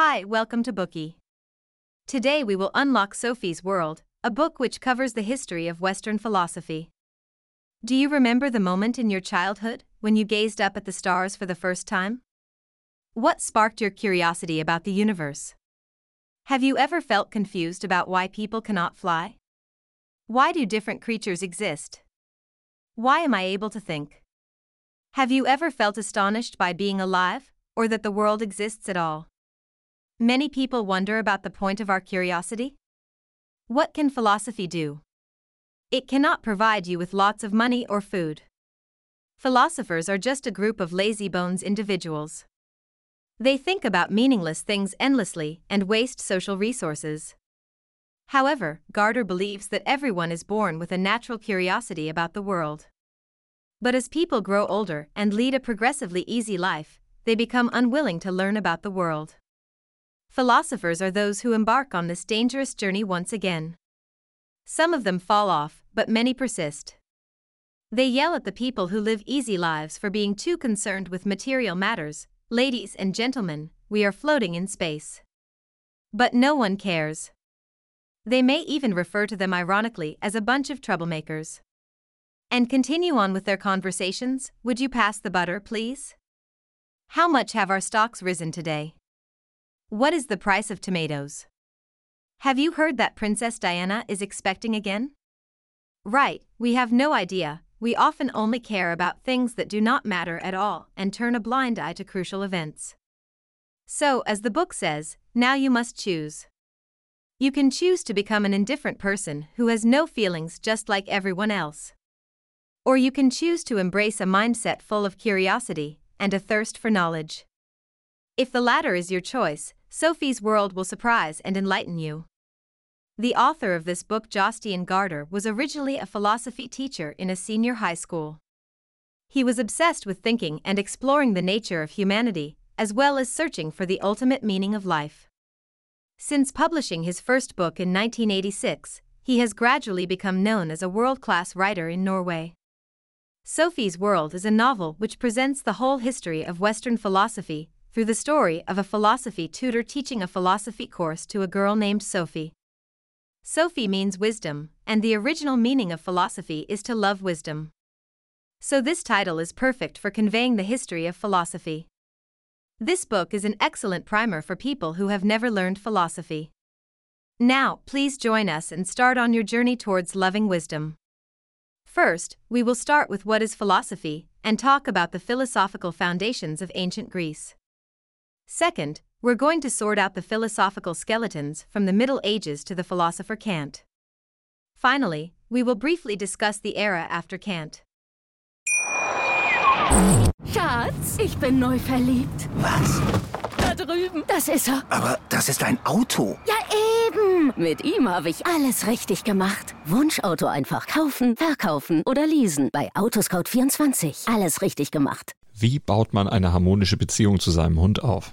Hi, welcome to Bookey. Today we will unlock Sophie's World, a book which covers the history of Western philosophy. Do you remember the moment in your childhood when you gazed up at the stars for the first time? What sparked your curiosity about the universe? Have you ever felt confused about why people cannot fly? Why do different creatures exist? Why am I able to think? Have you ever felt astonished by being alive, or that the world exists at all? Many people wonder about the point of our curiosity. What can philosophy do? It cannot provide you with lots of money or food. Philosophers are just a group of lazy bones individuals. They think about meaningless things endlessly and waste social resources. However, Gaarder believes that everyone is born with a natural curiosity about the world. But as people grow older and lead a progressively easy life, they become unwilling to learn about the world. Philosophers are those who embark on this dangerous journey once again. Some of them fall off, but many persist. They yell at the people who live easy lives for being too concerned with material matters. Ladies and gentlemen, we are floating in space. But no one cares. They may even refer to them ironically as a bunch of troublemakers. And continue on with their conversations. Would you pass the butter, please? How much have our stocks risen today? What is the price of tomatoes? Have you heard that Princess Diana is expecting again? Right, we have no idea. We often only care about things that do not matter at all and turn a blind eye to crucial events. So, as the book says, now you must choose. You can choose to become an indifferent person who has no feelings just like everyone else. Or you can choose to embrace a mindset full of curiosity and a thirst for knowledge. If the latter is your choice, Sophie's World will surprise and enlighten you. The author of this book, Jostein Gaarder, was originally a philosophy teacher in a senior high school. He was obsessed with thinking and exploring the nature of humanity, as well as searching for the ultimate meaning of life. Since publishing his first book in 1986, he has gradually become known as a world class writer in Norway. Sophie's World is a novel which presents the whole history of Western philosophy through the story of a philosophy tutor teaching a philosophy course to a girl named Sophie. Sophie means wisdom, and the original meaning of philosophy is to love wisdom. So, this title is perfect for conveying the history of philosophy. This book is an excellent primer for people who have never learned philosophy. Now, please join us and start on your journey towards loving wisdom. First, we will start with what is philosophy and talk about the philosophical foundations of ancient Greece. Second, we're going to sort out the philosophical skeletons from the Middle Ages to the philosopher Kant. Finally, we will briefly discuss the era after Kant. Schatz, ich bin neu verliebt. Was? Da drüben. Das ist er. Aber das ist ein Auto. Ja, eben. Mit ihm habe ich alles richtig gemacht. Wunschauto einfach kaufen, verkaufen oder leasen. Bei Autoscout24. Alles richtig gemacht. Wie baut man eine harmonische Beziehung zu seinem Hund auf?